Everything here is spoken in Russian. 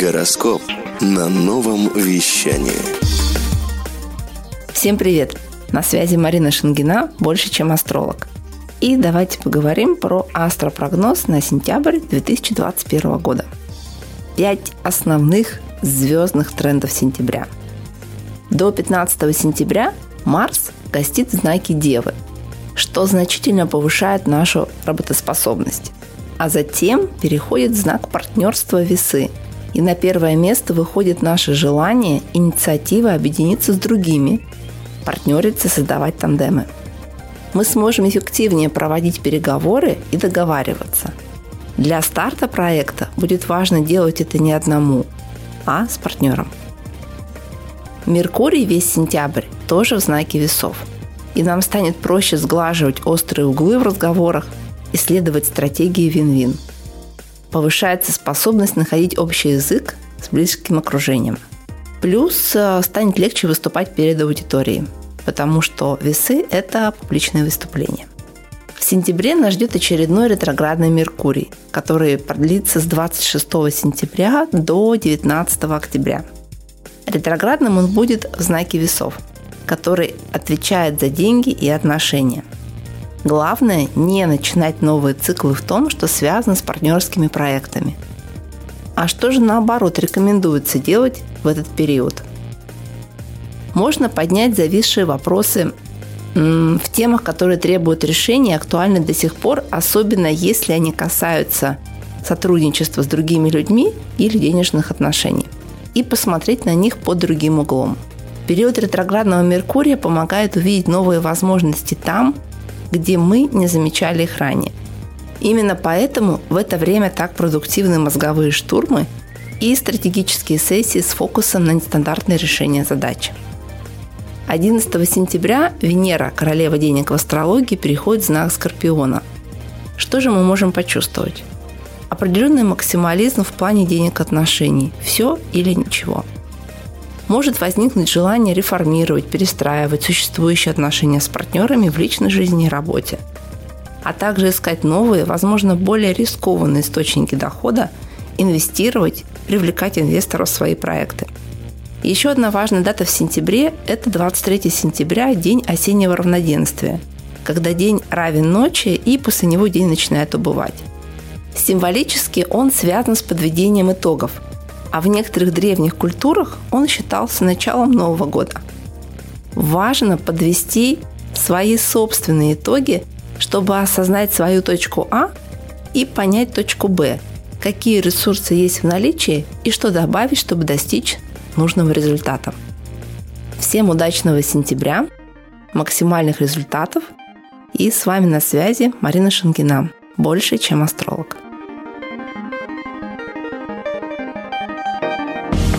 Гороскоп на новом вещании. Всем привет! На связи Марина Шангина, больше чем астролог. И давайте поговорим про астропрогноз на сентябрь 2021 года. Пять основных звездных трендов сентября. До 15 сентября Марс гостит в знаке Девы, что значительно повышает нашу работоспособность. А затем переходит в знак партнерства весы – и на первое место выходит наше желание, инициатива объединиться с другими, партнериться, создавать тандемы. Мы сможем эффективнее проводить переговоры и договариваться. Для старта проекта будет важно делать это не одному, а с партнером. Меркурий весь сентябрь тоже в знаке весов. И нам станет проще сглаживать острые углы в разговорах, исследовать стратегии вин-вин – повышается способность находить общий язык с близким окружением. Плюс э, станет легче выступать перед аудиторией, потому что весы – это публичное выступление. В сентябре нас ждет очередной ретроградный Меркурий, который продлится с 26 сентября до 19 октября. Ретроградным он будет в знаке весов, который отвечает за деньги и отношения – Главное не начинать новые циклы в том, что связано с партнерскими проектами. А что же наоборот рекомендуется делать в этот период? Можно поднять зависшие вопросы в темах, которые требуют решения, актуальны до сих пор, особенно если они касаются сотрудничества с другими людьми или денежных отношений, и посмотреть на них под другим углом. Период ретроградного Меркурия помогает увидеть новые возможности там, где мы не замечали их ранее. Именно поэтому в это время так продуктивны мозговые штурмы и стратегические сессии с фокусом на нестандартное решение задач. 11 сентября Венера, королева денег в астрологии, переходит в знак Скорпиона. Что же мы можем почувствовать? Определенный максимализм в плане денег отношений. Все или ничего – может возникнуть желание реформировать, перестраивать существующие отношения с партнерами в личной жизни и работе, а также искать новые, возможно, более рискованные источники дохода, инвестировать, привлекать инвесторов в свои проекты. Еще одна важная дата в сентябре – это 23 сентября, день осеннего равноденствия, когда день равен ночи и после него день начинает убывать. Символически он связан с подведением итогов – а в некоторых древних культурах он считался началом Нового года. Важно подвести свои собственные итоги, чтобы осознать свою точку А и понять точку Б, какие ресурсы есть в наличии и что добавить, чтобы достичь нужного результата. Всем удачного сентября, максимальных результатов и с вами на связи Марина Шангина, больше, чем астролог.